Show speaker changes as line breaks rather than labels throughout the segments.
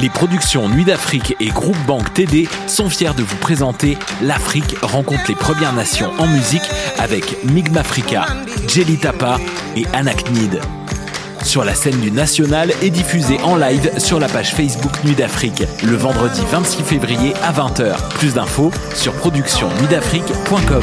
Les productions Nuit d'Afrique et Groupe Banque TD sont fiers de vous présenter L'Afrique rencontre les Premières Nations en musique avec Migmafrica, Jelly Tapa et Anaknid. Sur la scène du National et diffusé en live sur la page Facebook Nuit d'Afrique le vendredi 26 février à 20h. Plus d'infos sur productionnuitdafrique.com.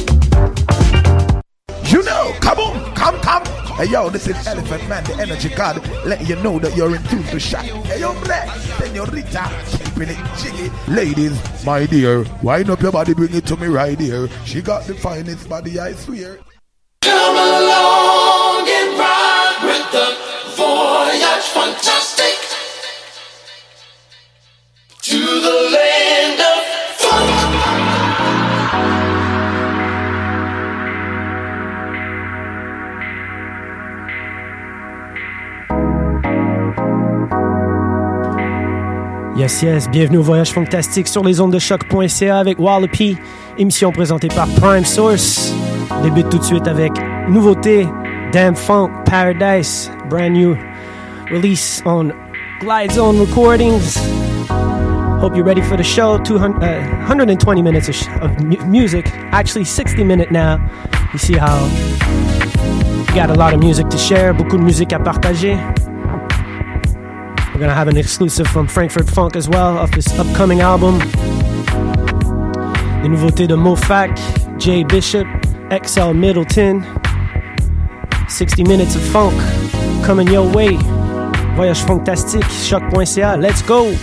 Hey yo, this is Elephant Man, the energy god, letting you know that you're in tune to choc. Hey yo, black, senorita, keeping it jiggy. Ladies, my dear, wind up your body, bring it to me right here. She got the finest body, I swear.
Come along and ride with the voyage fantastic to the land
Yes, yes, bienvenue au Voyage Fantastique sur les ondes de choc.ca avec Wallopy, émission présentée par Prime Source. On débute tout de suite avec nouveauté Damn Funk Paradise, brand new release on Glide Zone Recordings. Hope you're ready for the show. 200, uh, 120 minutes of, of mu- music, actually 60 minutes now. You see how we got a lot of music to share, beaucoup de musique à partager. We're gonna have an exclusive from Frankfurt Funk as well of this upcoming album. Les nouveautés de Mofac, Jay Bishop, XL Middleton. 60 minutes of funk coming your way. Voyage fantastique, choc.ca, let's go!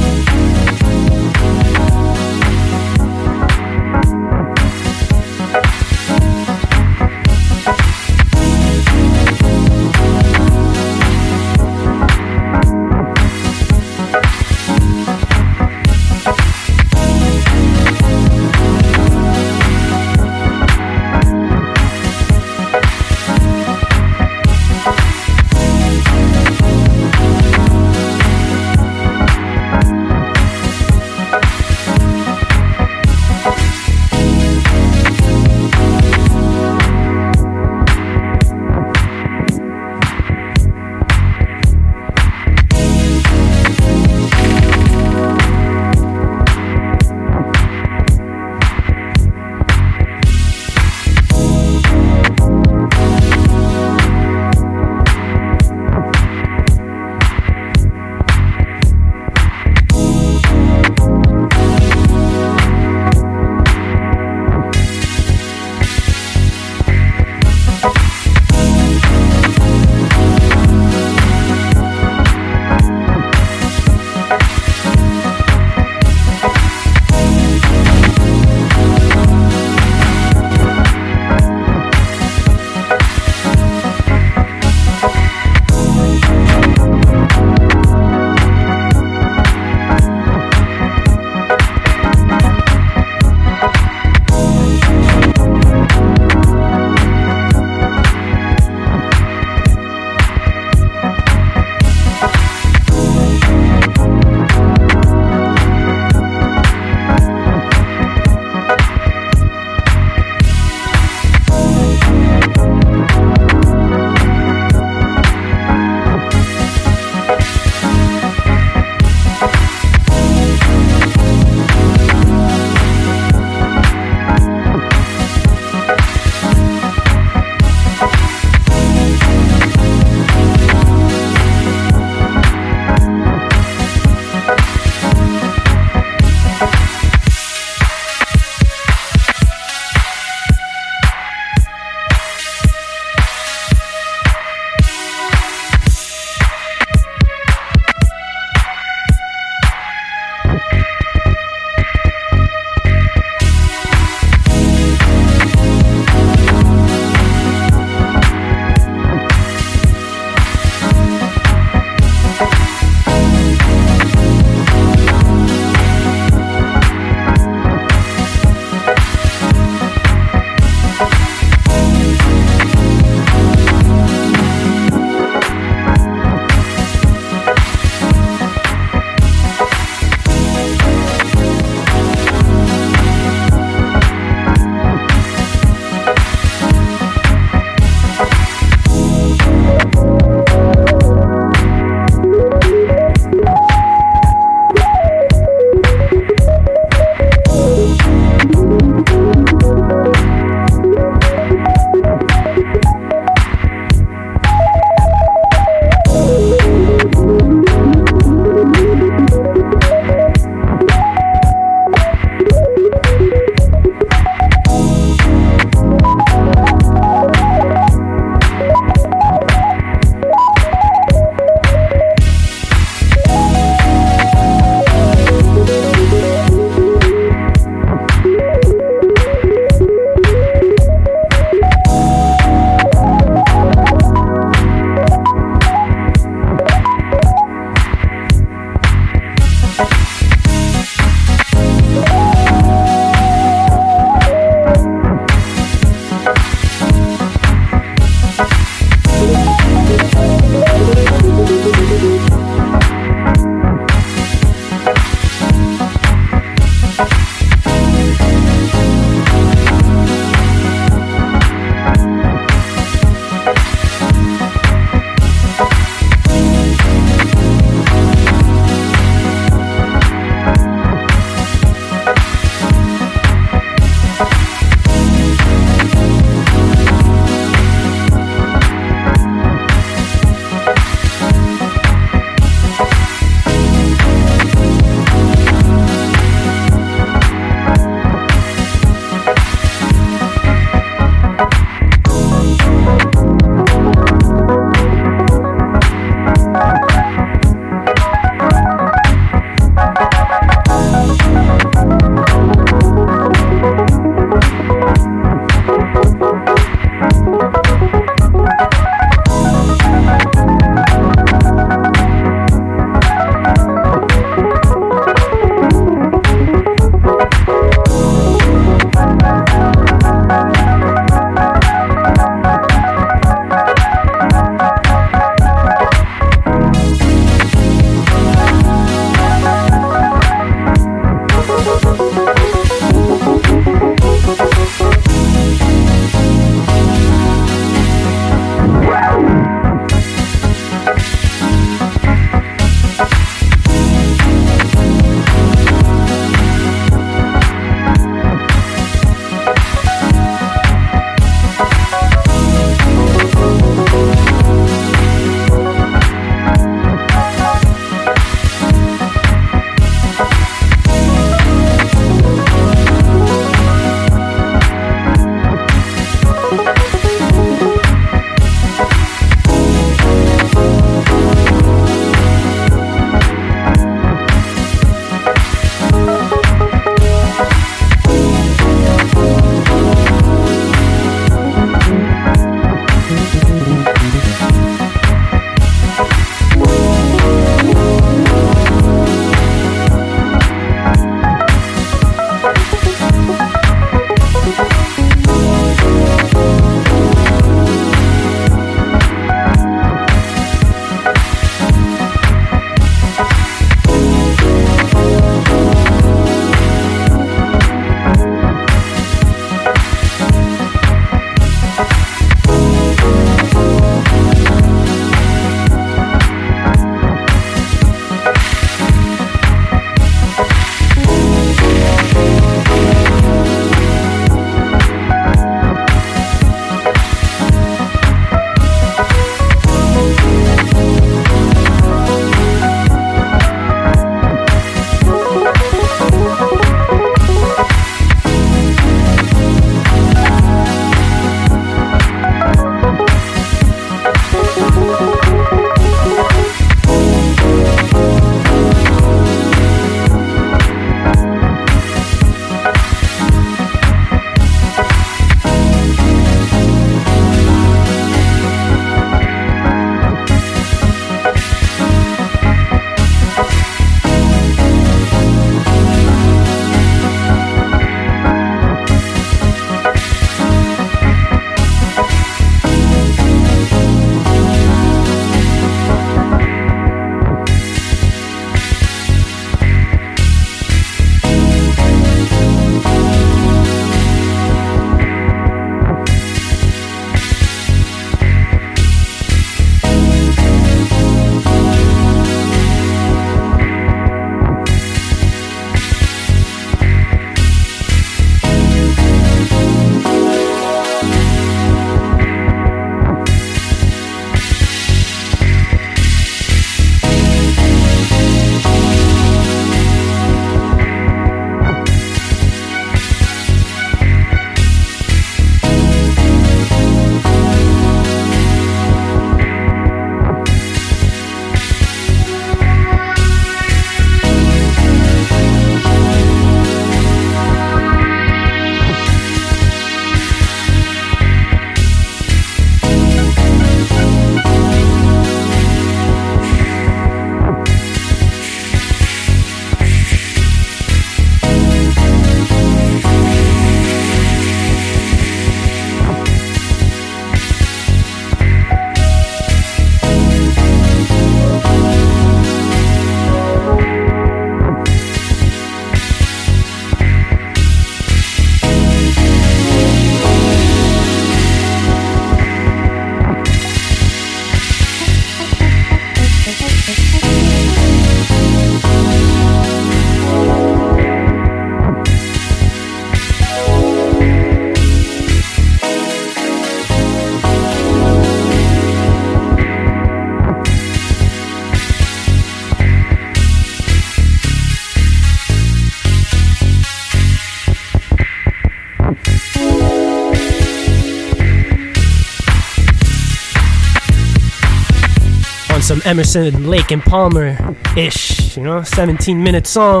Some Emerson, Lake, and Palmer ish, you know, 17 minute song.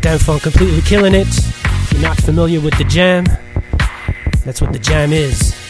Dâm-Funk completely killing it. If you're not familiar with the jam, that's what the jam is.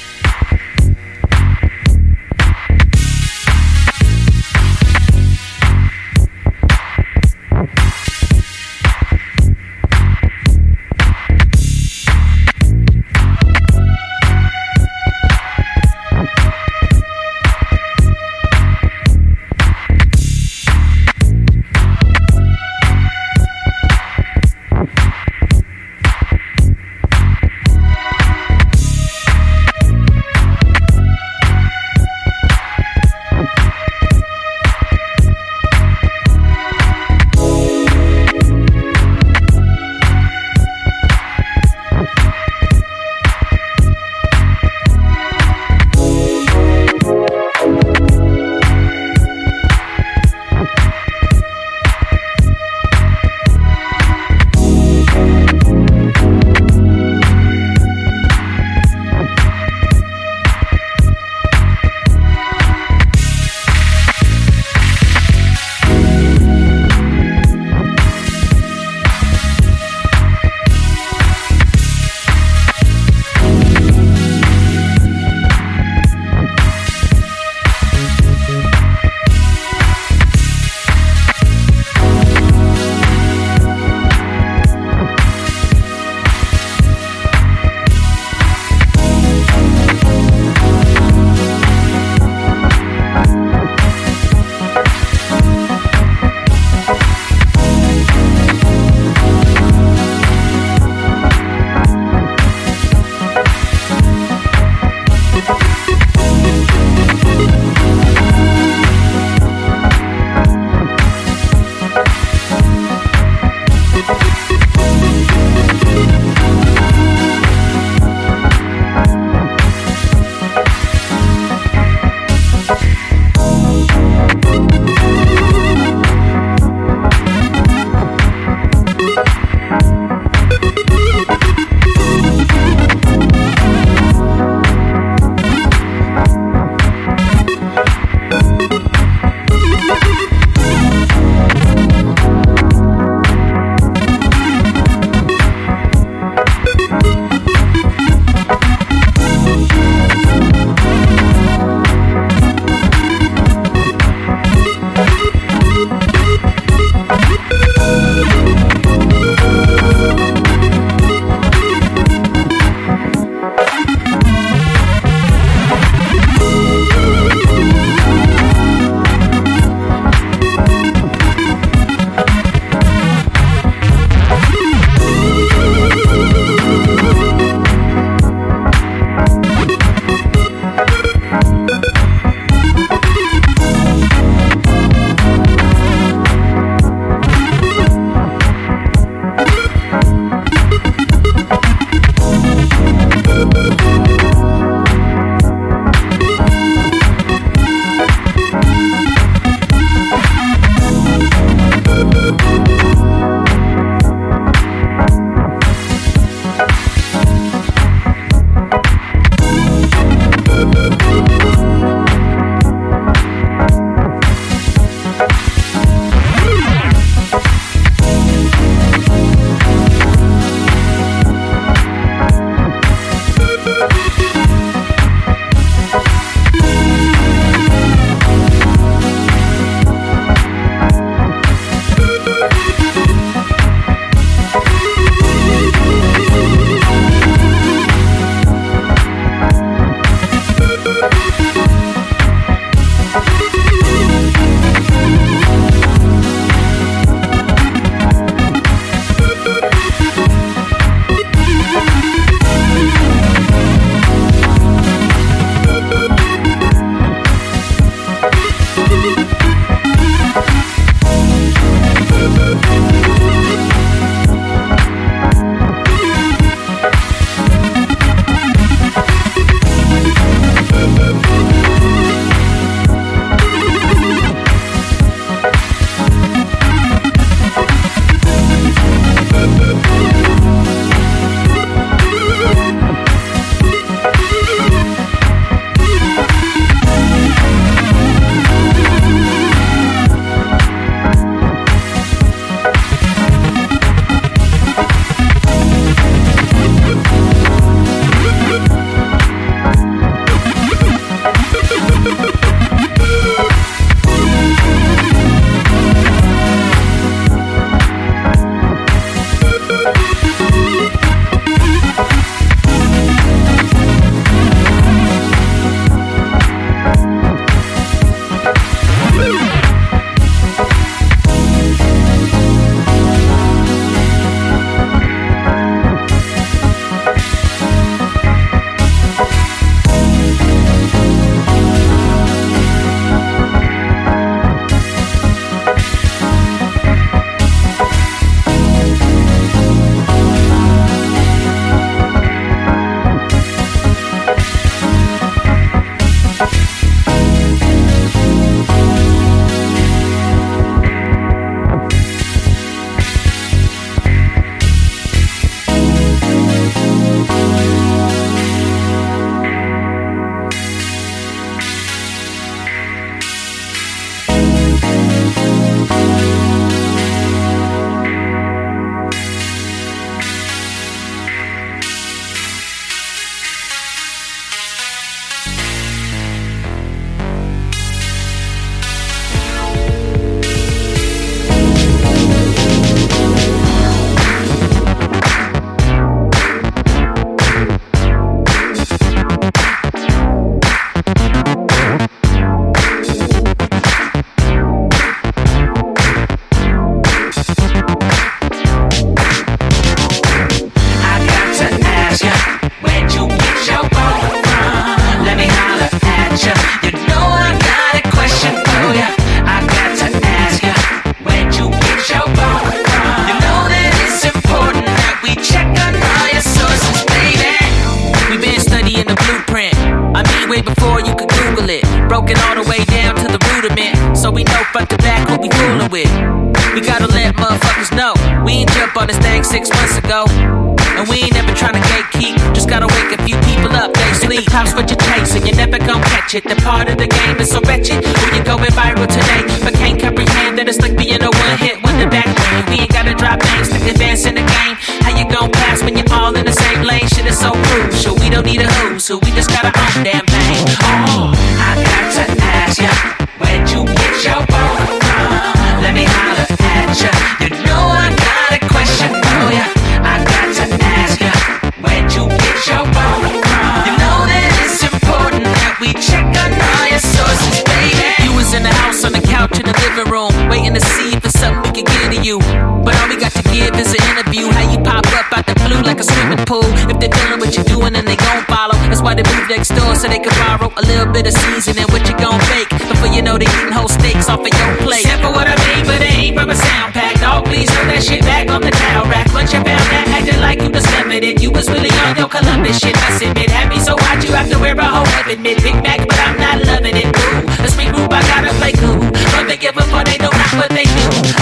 all we got to give is an interview. How you pop up out the blue like a swimming pool. If they feeling what you're doing, then they gon' follow. That's why they move next door so they can borrow a little bit of seasoning. What you gon' bake? Before you know, they eating whole steaks off of your plate. Except for what I made, but it ain't from a sound pack. Dog, please throw that shit back on the towel rack. Once you found that, acting like you discovered it. You was really on your Columbus shit. I submit. happy so so hot, you have to wear a whole oven mitt. Big Mac, but I'm not loving it. Ooh, let's regroup. I gotta play cool. But they give up, or they don't but they do.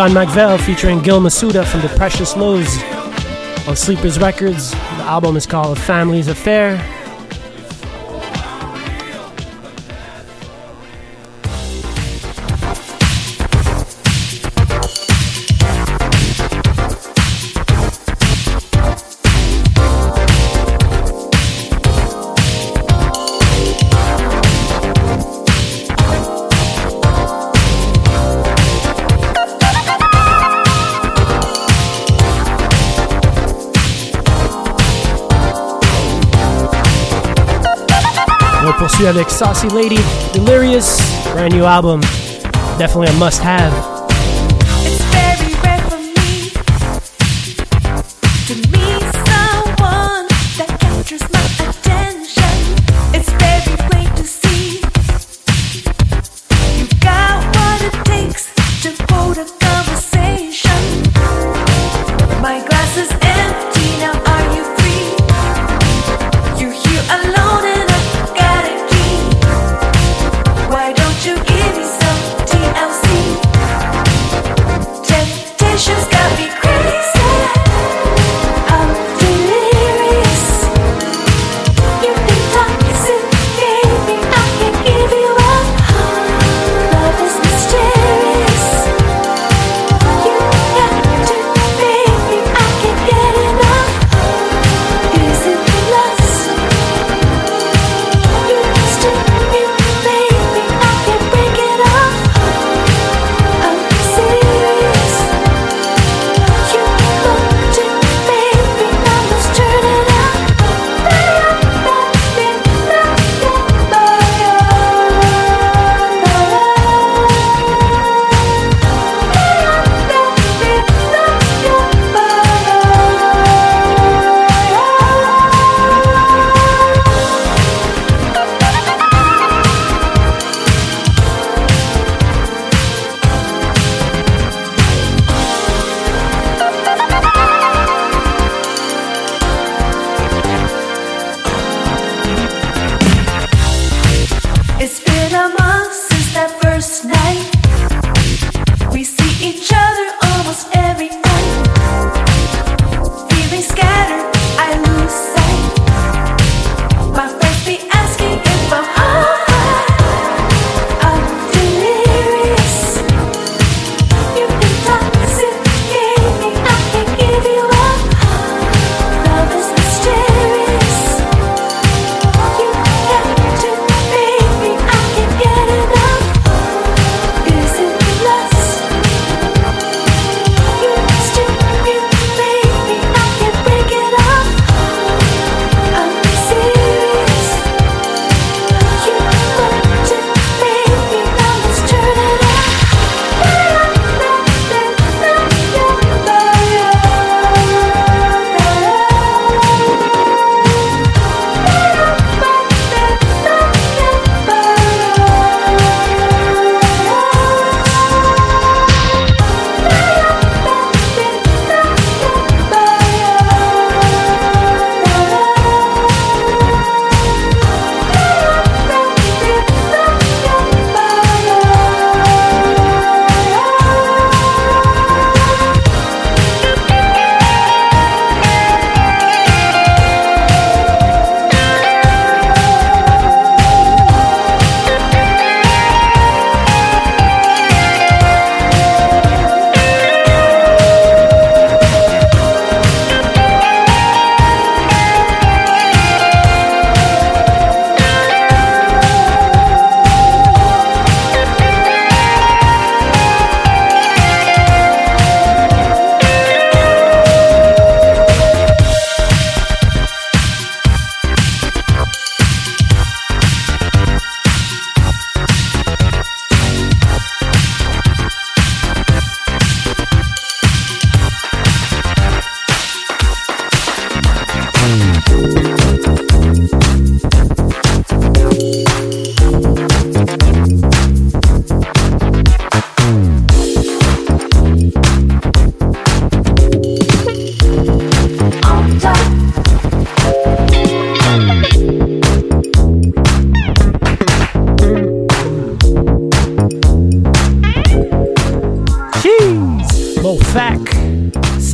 Don McVell featuring Gil Masuda from the Precious Lows on Sleepers Records. The album is called A Family's Affair. You have Saucy Lady, Delirious, brand new album, definitely a must have.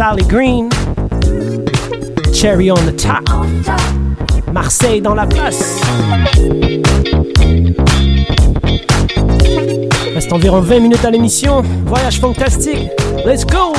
Solid Green. Cherry on the top. Marseille dans la place. Reste environ 20 minutes à l'émission. Voyage fantastique. Let's go!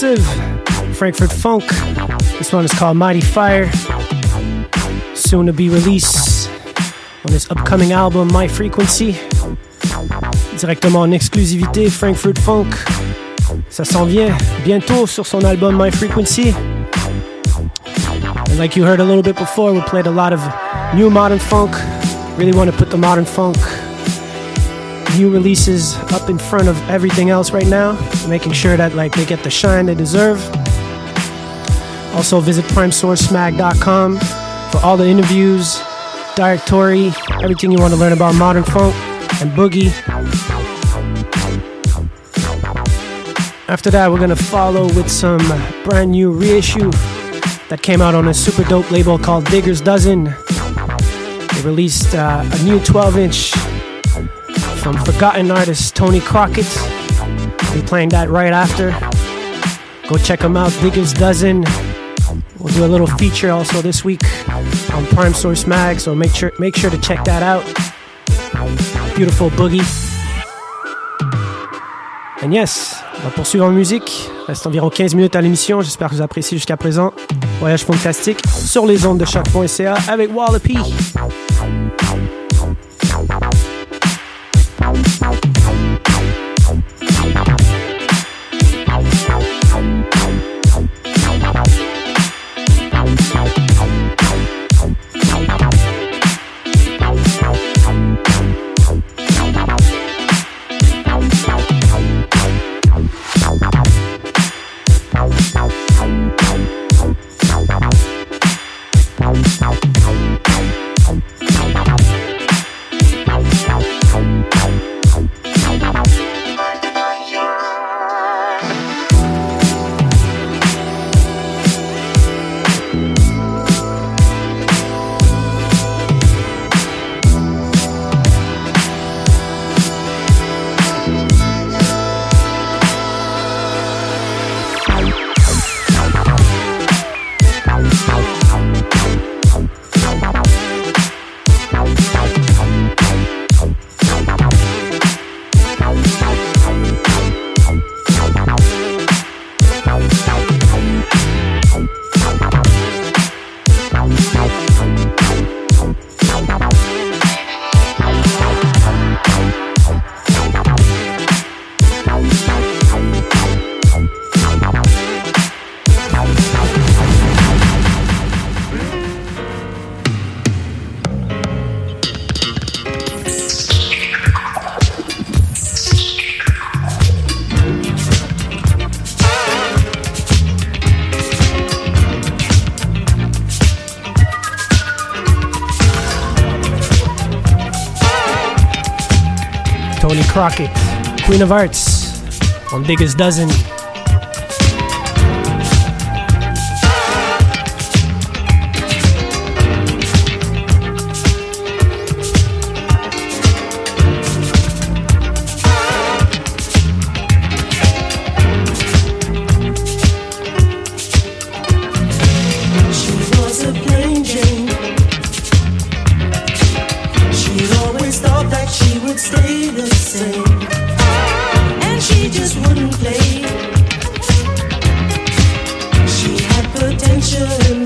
Frankfurt funk. This one is called Mighty Fire. Soon to be released on his upcoming album My Frequency. Directement en exclusivité, Frankfurt Funk. Ça s'en vient bientôt sur son album My Frequency. And like you heard a little bit before, we played a lot of new modern funk. Really want to put the modern funk new releases up in front of everything else right now, making sure that like they get the shine they deserve. Also visit primesourcemag.com for all the interviews, directory, everything you want to learn about modern funk and boogie. After that, we're gonna follow with some brand new reissue that came out on a super dope label called Digger's Dozen. They released uh, a new 12 inch from forgotten artist Tony Crockett. We'll be playing that right after. Go check him out, Digger's Dozen. We'll do a little feature also this week on Prime Source Mag, so make sure make sure to check that out. Beautiful boogie. And yes, on va poursuivre en musique. Reste environ 15 minutes à l'émission. J'espère que vous appréciez jusqu'à présent. Voyage fantastique sur les ondes de choc.ca avec Wallopy. Crockett, Queen of Arts, on Digger's Dozen.
attention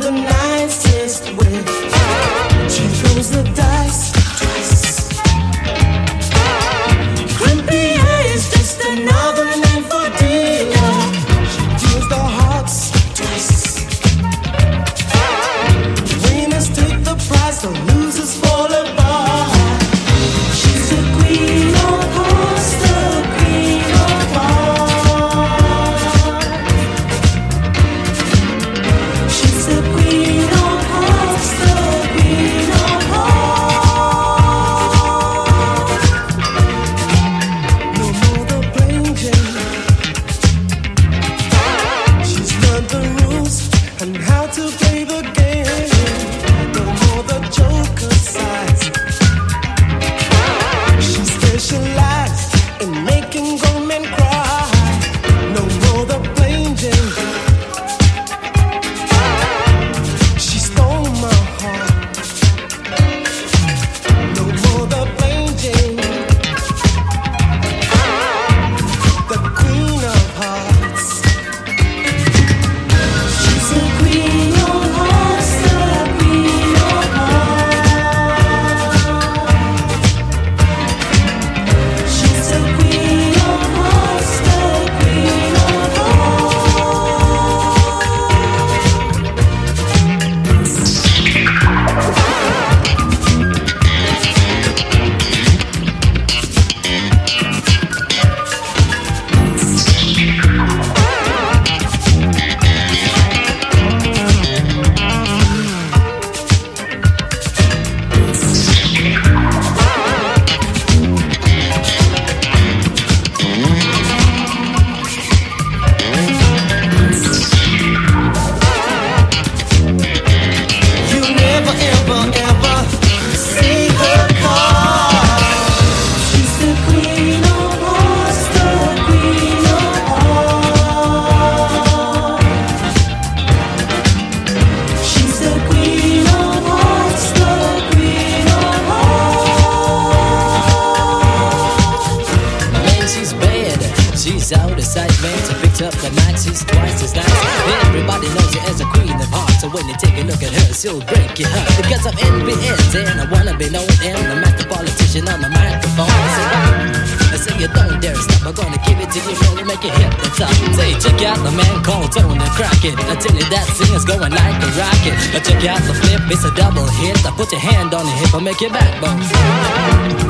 got the
flip, it's a double hit. I put your hand on the hip, I make your backbone.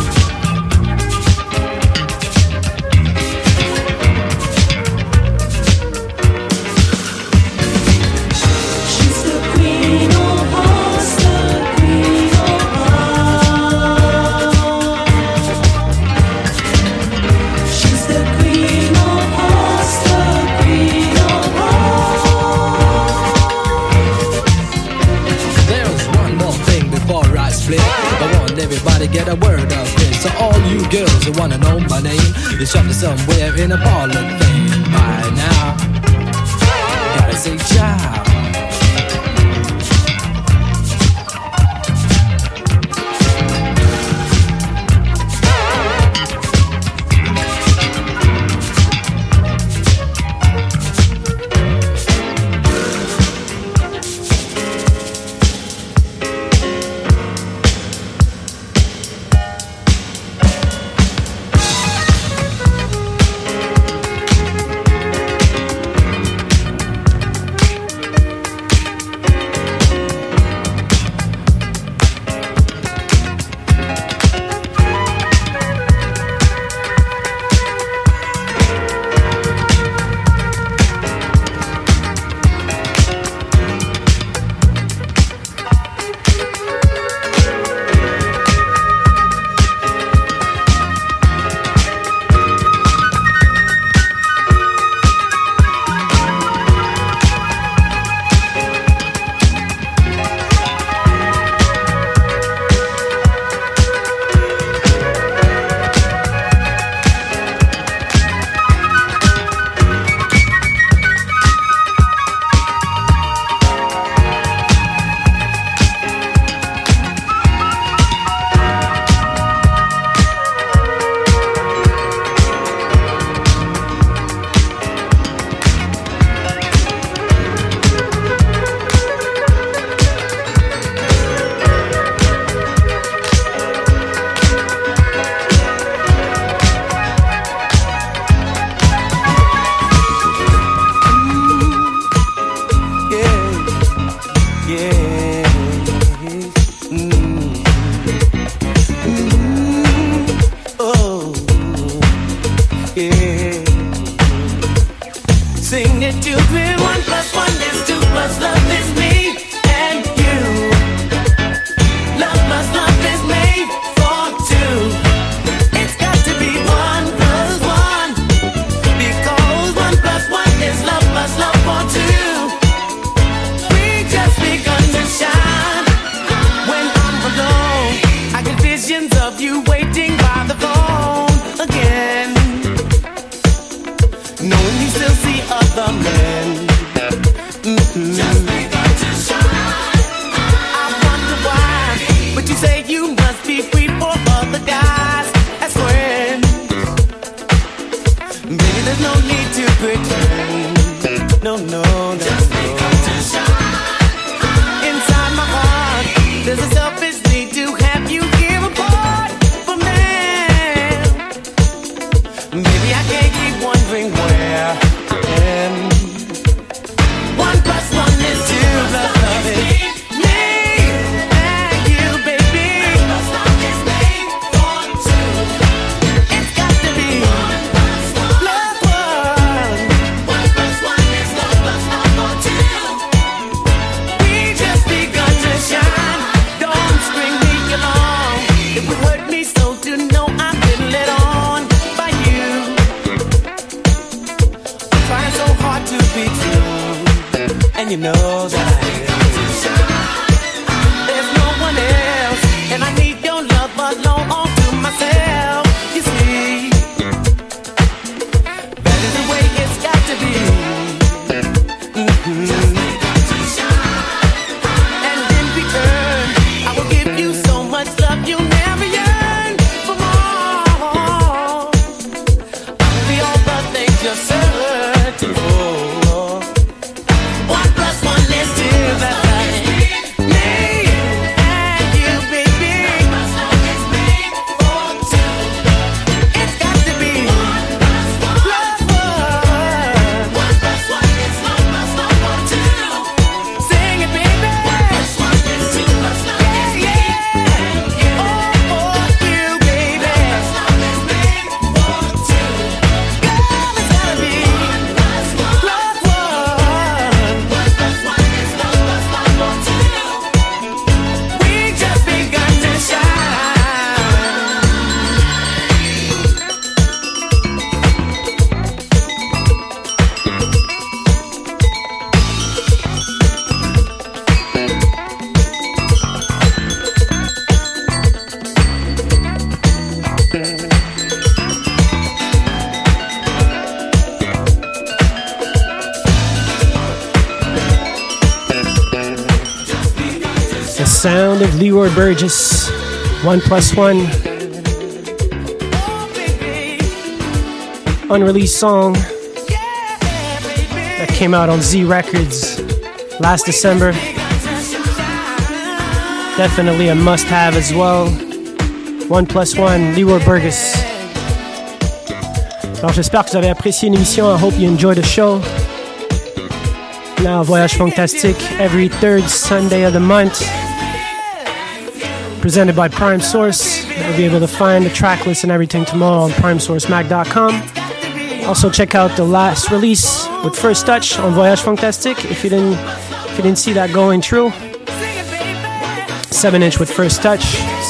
somewhere in a
bar
sound Burgess, One Plus One. Unreleased song that came out on Z Records last December. Definitely a must have as well. One Plus One, Leroy Burgess. Alors j'espère que vous avez apprécié l'émission. I hope you enjoyed the show. Now, Voyage Fantastique every third Sunday of the month. Presented by Prime Source. You'll be able to find the track list and everything tomorrow on primesourcemag.com. Also, check out the last release with First Touch on Voyage Fantastique if you didn't if you didn't see that going through. 7 inch with First Touch,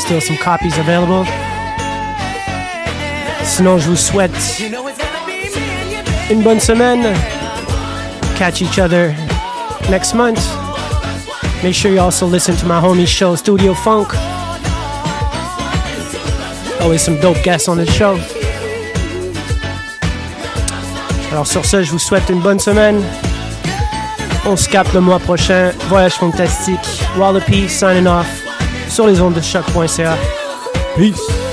still some copies available. Sinon, je vous souhaite une bonne semaine. Catch each other next month. Make sure you also listen to my homie show, Studio Funk. Always some dope guests on the show. Alors sur ce, je vous souhaite une bonne semaine. On se capte le mois prochain. Voyage fantastique. Wallopy signing off sur les ondes de choc.ca. Peace.